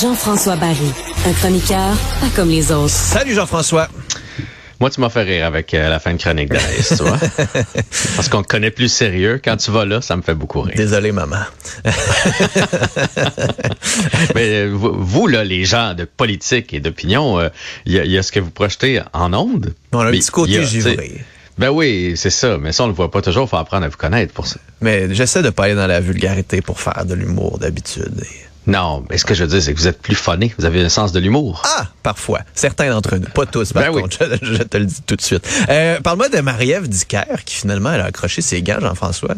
Jean-François Barry, un chroniqueur pas comme les autres. Salut Jean-François. Moi, tu m'as fait rire avec euh, la fin de chronique d'Anaïs, tu vois. Parce qu'on te connaît plus sérieux. Quand tu vas là, ça me fait beaucoup rire. Désolé, maman. Mais euh, vous, vous, là, les gens de politique et d'opinion, il y, a ce que vous projetez en ondes? On a un Mais petit côté a, givré. Ben oui, c'est ça. Mais ça, on le voit pas toujours. faut apprendre à vous connaître pour ça. Mais j'essaie de pas aller dans la vulgarité pour faire de l'humour d'habitude. Et- Non, mais ce que je veux dire, c'est que vous êtes plus funné. Vous avez un sens de l'humour. Ah, parfois. Certains d'entre nous. Pas tous, par Ben oui. contre. Je, je te le dis tout de suite. Euh, Parle-moi de Marie-Ève Dicker, qui finalement, elle a accroché ses gants, Jean-François.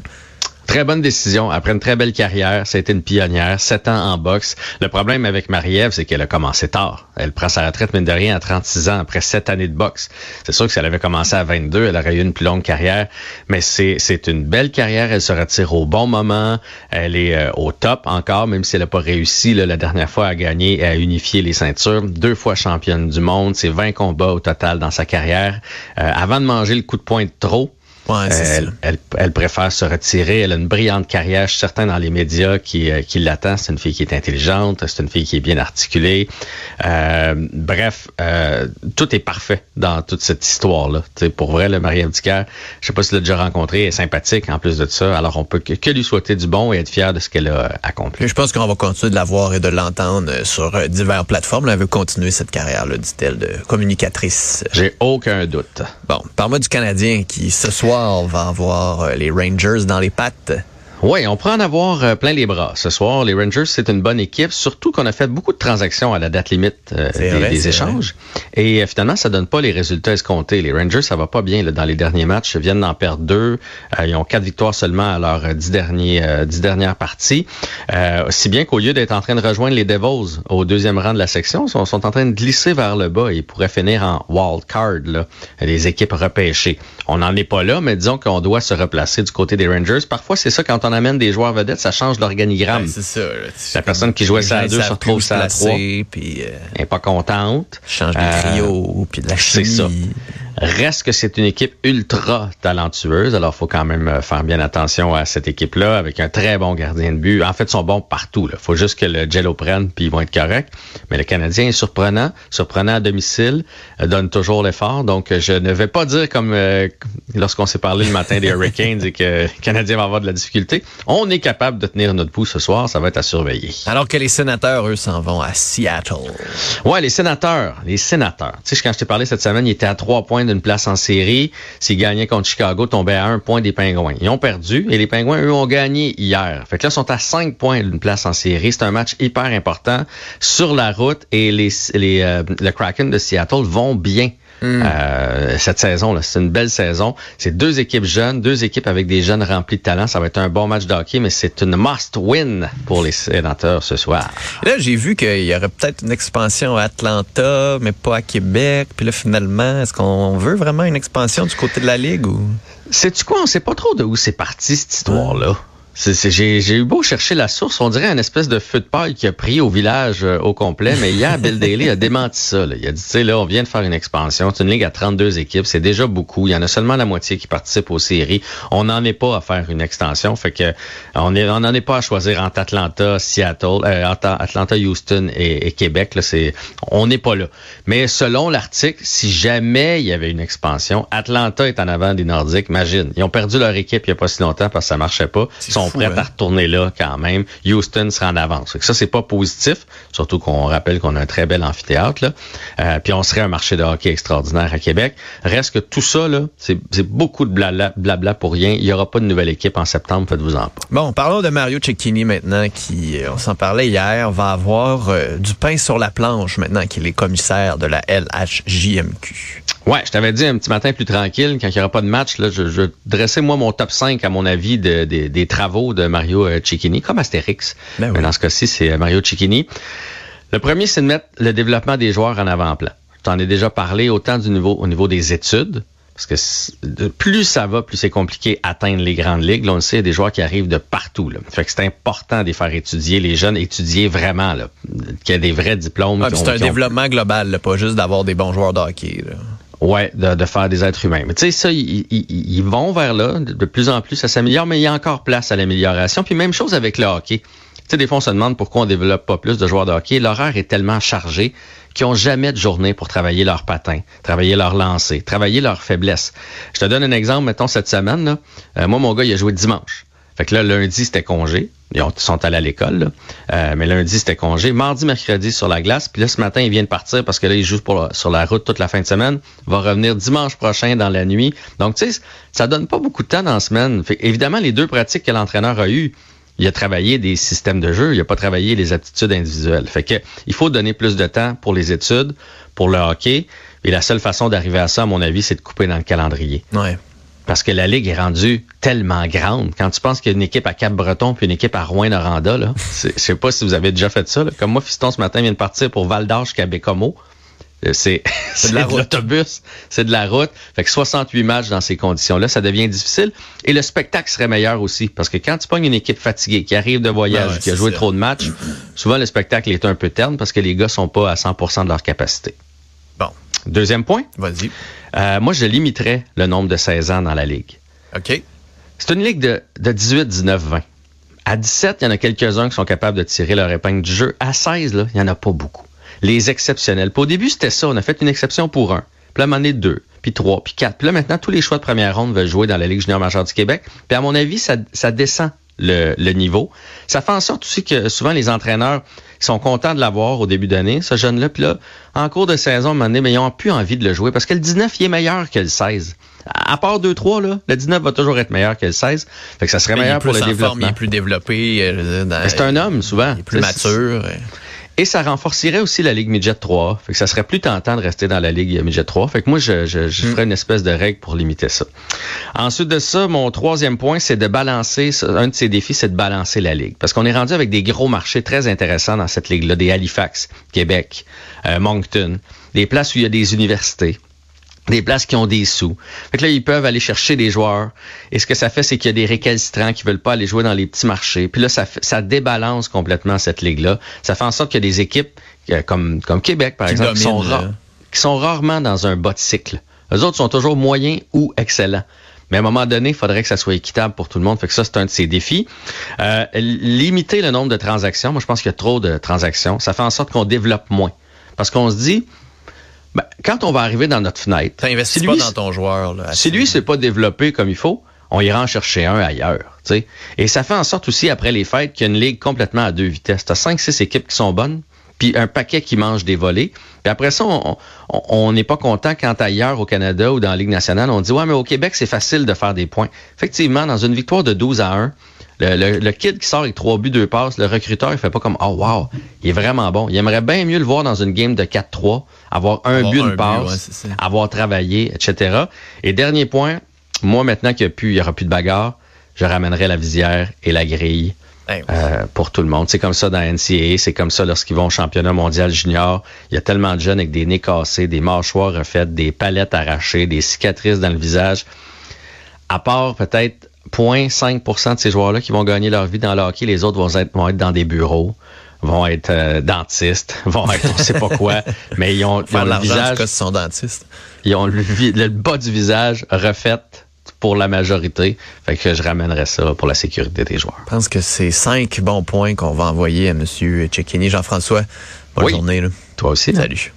Très bonne décision. Après une très belle carrière, ça a été une pionnière, sept ans en boxe. Le problème avec Marie-Ève, c'est qu'elle a commencé tard. Elle prend sa retraite, mine de rien, à 36 ans, après sept années de boxe. C'est sûr que si elle avait commencé à 22, elle aurait eu une plus longue carrière. Mais c'est, une belle carrière. Elle se retire au bon moment. Elle est euh, au top encore, même si elle n'a pas réussi la dernière fois à gagner et à unifier les ceintures. Deux fois championne du monde. C'est 20 combats au total dans sa carrière. Euh, avant de manger le coup de poing de trop, Ouais, c'est elle, ça. elle, elle préfère se retirer. Elle a une brillante carrière. Je suis certain dans les médias qui, euh, qui l'attend. C'est une fille qui est intelligente. C'est une fille qui est bien articulée. Euh, bref, euh, tout est parfait dans toute cette histoire-là. Pour vrai, le Marie-Ève Dicker, je sais pas si tu l'as déjà rencontré, elle est sympathique en plus de ça. Alors, on peut que, que lui souhaiter du bon et être fier de ce qu'elle a accompli. Je pense qu'on va continuer de la voir et de l'entendre euh, sur euh, diverses plateformes. Elle veut continuer cette carrière-là, dit-elle, de communicatrice. J'ai aucun doute. Bon, parle-moi du Canadien qui, ce soir, va avoir euh, les Rangers dans les pattes. Oui, on pourrait en avoir euh, plein les bras ce soir. Les Rangers, c'est une bonne équipe, surtout qu'on a fait beaucoup de transactions à la date limite euh, des, vrai, des c'est échanges. Et euh, finalement, ça donne pas les résultats escomptés. Les Rangers, ça va pas bien là, dans les derniers matchs. Ils viennent d'en perdre deux. Euh, ils ont quatre victoires seulement à leurs dix, derniers, dix dernières parties. Si bien qu'au lieu d'être en train de rejoindre les Devils au deuxième rang de la section, ils sont, sont en train de glisser vers le bas et ils pourraient finir en wild card, là, les équipes repêchées. On n'en est pas là, mais disons qu'on doit se replacer du côté des Rangers. Parfois, c'est ça, quand on amène des joueurs vedettes, ça change l'organigramme. Ben, c'est ça. La personne qui jouait ça à deux se retrouve ça à trois. Puis euh, Elle n'est pas contente. change des Euh, trios, puis de la c'est chimie. ça. Reste que c'est une équipe ultra talentueuse, alors faut quand même euh, faire bien attention à cette équipe-là, avec un très bon gardien de but. En fait, ils sont bons partout. Il faut juste que le Jello prenne, puis ils vont être corrects. Mais le Canadien est surprenant, surprenant à domicile, euh, donne toujours l'effort. Donc, euh, je ne vais pas dire comme euh, lorsqu'on s'est parlé le matin des Hurricanes et que le Canadien va avoir de la difficulté. On est capable de tenir notre pouls ce soir, ça va être à surveiller. Alors que les sénateurs, eux, s'en vont à Seattle. Ouais, les sénateurs, les sénateurs. Tu sais, quand je t'ai parlé cette semaine, ils étaient à trois points d'une place en série. S'ils gagnaient contre Chicago, tombaient à un point des Pingouins. Ils ont perdu et les Pingouins, eux, ont gagné hier. Fait que là, ils sont à cinq points d'une place en série. C'est un match hyper important sur la route et les, les euh, le Kraken de Seattle vont bien. Euh, cette saison c'est une belle saison. C'est deux équipes jeunes, deux équipes avec des jeunes remplis de talent. Ça va être un bon match de hockey, mais c'est une must-win pour les sénateurs ce soir. Là, j'ai vu qu'il y aurait peut-être une expansion à Atlanta, mais pas à Québec. Puis là, finalement, est-ce qu'on veut vraiment une expansion du côté de la Ligue ou... Sais-tu quoi? On sait pas trop de où c'est parti, cette histoire-là. J'ai j'ai eu beau chercher la source, on dirait un espèce de feu de paille qui a pris au village euh, au complet, mais hier, Bill Daly a démenti ça. là. Il a dit, tu sais, là, on vient de faire une expansion, c'est une ligue à 32 équipes, c'est déjà beaucoup, il y en a seulement la moitié qui participent aux séries. On n'en est pas à faire une extension, fait que on n'en est pas à choisir entre Atlanta, Seattle, euh, Atlanta, Houston et, et Québec. Là, c'est, on n'est pas là. Mais selon l'article, si jamais il y avait une expansion, Atlanta est en avant des Nordiques. Imagine, ils ont perdu leur équipe il n'y a pas si longtemps parce que ça marchait pas. Ils sont fou, prêts hein? à retourner là quand même. Houston sera en avance. Ça, c'est pas positif. Surtout qu'on rappelle qu'on a un très bel amphithéâtre. Là. Euh, puis on serait un marché de hockey extraordinaire à Québec. Reste que tout ça, là, c'est, beaucoup de blabla, blabla pour rien. Il y aura pas de nouvelle équipe en septembre, faites-vous-en pas. Bon, parlons de Mario Cecchini maintenant, qui, euh, on s'en parlait hier, va avoir euh, du pain sur la planche maintenant qu'il est commissaire de la LHJMQ. Ouais, je t'avais dit un petit matin plus tranquille, quand il n'y aura pas de match, là, je, je dressais moi mon top 5, à mon avis, de, de- des travaux de Mario euh, Cecchini, comme Astérix. Ben oui. Mais dans ce cas-ci, c'est euh, Mario Cecchini. Le premier, c'est de mettre le développement des joueurs en avant-plan. Je t'en ai déjà parlé autant du niveau, au niveau des études, parce que plus ça va, plus c'est compliqué atteindre les grandes ligues. Là, on le sait, il y a des joueurs qui arrivent de partout. Là. Fait que c'est important de les faire étudier, les jeunes étudier vraiment, là, qu'il y ait des vrais diplômes. Ah, c'est un ont- développement global, là, pas juste d'avoir des bons joueurs de hockey. là. Ouais, de, faire des êtres humains. Mais tu sais, ça, ils, vont vers là. De, de plus en plus, ça s'améliore, mais il y a encore place à l'amélioration. Puis même chose avec le hockey. Tu sais, des fois, on se demande pourquoi on développe pas plus de joueurs de hockey. L'horaire est tellement chargé qu'ils ont jamais de journée pour travailler leur patin, travailler leur lancer, travailler leur faiblesse. Je te donne un exemple, mettons, cette semaine, là. Euh, moi, mon gars, il a joué dimanche. Fait que là, lundi, c'était congé. Ils sont allés à l'école, euh, mais lundi, c'était congé. Mardi, mercredi, sur la glace. Puis là, ce matin, il vient partir parce que là, il joue sur la route toute la fin de semaine. Il va revenir dimanche prochain dans la nuit. Donc, tu sais, ça donne pas beaucoup de temps dans la semaine. Fait, évidemment, les deux pratiques que l'entraîneur a eues, il a travaillé des systèmes de jeu, il a pas travaillé les aptitudes individuelles. Fait que il faut donner plus de temps pour les études, pour le hockey. Et la seule façon d'arriver à ça, à mon avis, c'est de couper dans le calendrier. Ouais. Parce que la Ligue est rendue tellement grande. Quand tu penses qu'il y a une équipe à Cap-Breton puis une équipe à Rouen-Noranda, là, je sais pas si vous avez déjà fait ça. Là. Comme moi, Fiston, ce matin, vient de partir pour Val d'Arche, Cabécomo. Euh, c'est de l'autobus, c'est de la route. Fait que 68 matchs dans ces conditions-là, ça devient difficile. Et le spectacle serait meilleur aussi. Parce que quand tu pognes une équipe fatiguée, qui arrive de voyage, qui a joué trop de matchs, souvent le spectacle est un peu terne parce que les gars sont pas à 100% de leur capacité. Bon. Deuxième point. Vas-y. Euh, moi, je limiterais le nombre de 16 ans dans la Ligue. OK. C'est une ligue de, de 18, 19, 20. À 17, il y en a quelques-uns qui sont capables de tirer leur épingle du jeu. À 16, là, il n'y en a pas beaucoup. Les exceptionnels. Puis au début, c'était ça. On a fait une exception pour un. Puis là, moment donné, deux. Puis trois. Puis quatre. Puis là, maintenant, tous les choix de première ronde veulent jouer dans la Ligue junior majeure du Québec. Puis à mon avis, ça, ça descend le, le, niveau. Ça fait en sorte aussi que souvent les entraîneurs sont contents de l'avoir au début d'année, ce jeune-là. Puis là, en cours de saison, à un moment donné, mais ils n'ont plus envie de le jouer parce que le 19, il est meilleur que le 16. À part 2-3, là, le 19 va toujours être meilleur que le 16. Fait que ça serait meilleur pour le développement. Forme, il est plus développé. Euh, c'est un homme, souvent. Il est plus mature. Et ça renforcerait aussi la Ligue Midget 3. Fait que ça serait plus tentant de rester dans la Ligue Midget 3. Fait que moi, je, je, je ferais une espèce de règle pour limiter ça. Ensuite de ça, mon troisième point, c'est de balancer, un de ces défis, c'est de balancer la Ligue. Parce qu'on est rendu avec des gros marchés très intéressants dans cette Ligue-là. Des Halifax, Québec, euh, Moncton, des places où il y a des universités des places qui ont des sous. Fait que là, ils peuvent aller chercher des joueurs. Et ce que ça fait, c'est qu'il y a des récalcitrants qui veulent pas aller jouer dans les petits marchés. Puis là, ça, ça débalance complètement cette ligue-là. Ça fait en sorte qu'il y a des équipes euh, comme, comme Québec, par exemple, qui, sont qui sont rarement dans un bas de cycle. Les autres sont toujours moyens ou excellents. Mais à un moment donné, il faudrait que ça soit équitable pour tout le monde. Fait que ça, c'est un de ces défis. Euh, limiter le nombre de transactions. Moi, je pense qu'il y a trop de transactions. Ça fait en sorte qu'on développe moins. Parce qu'on se dit, ben, quand on va arriver dans notre fenêtre, si lui, dans ton joueur. Là, si lui s'est pas développé comme il faut, on ira en chercher un ailleurs. sais. Et ça fait en sorte aussi, après les fêtes, qu'il y a une ligue complètement à deux vitesses. Tu as cinq, six équipes qui sont bonnes, puis un paquet qui mange des volets. Puis après ça, on n'est pas content quand ailleurs au Canada ou dans la Ligue nationale, on dit, ouais, mais au Québec, c'est facile de faire des points. Effectivement, dans une victoire de 12 à 1, le, kid qui sort avec trois buts, deux passes, le recruteur, il fait pas comme, oh wow, il est vraiment bon. Il aimerait bien mieux le voir dans une game de 4-3, avoir un but, une passe, avoir travaillé, etc. Et dernier point, moi maintenant qu'il n'y aura plus de bagarre, je ramènerai la visière et la grille. Euh, pour tout le monde. C'est comme ça dans NCAA, c'est comme ça lorsqu'ils vont au championnat mondial junior. Il y a tellement de jeunes avec des nez cassés, des mâchoires refaites, des palettes arrachées, des cicatrices dans le visage. À part peut-être 0,5% de ces joueurs-là qui vont gagner leur vie dans le hockey. Les autres vont être, vont être dans des bureaux, vont être euh, dentistes, vont être on sait pas quoi, mais ils ont, ils ont le visage... Cas, sont dentistes. Ils ont le, le, bas du visage refait pour la majorité. Fait que je ramènerais ça pour la sécurité des joueurs. Je pense que c'est cinq bons points qu'on va envoyer à M. Cecchini. Jean-François, bonne journée. Là. Toi aussi. Salut.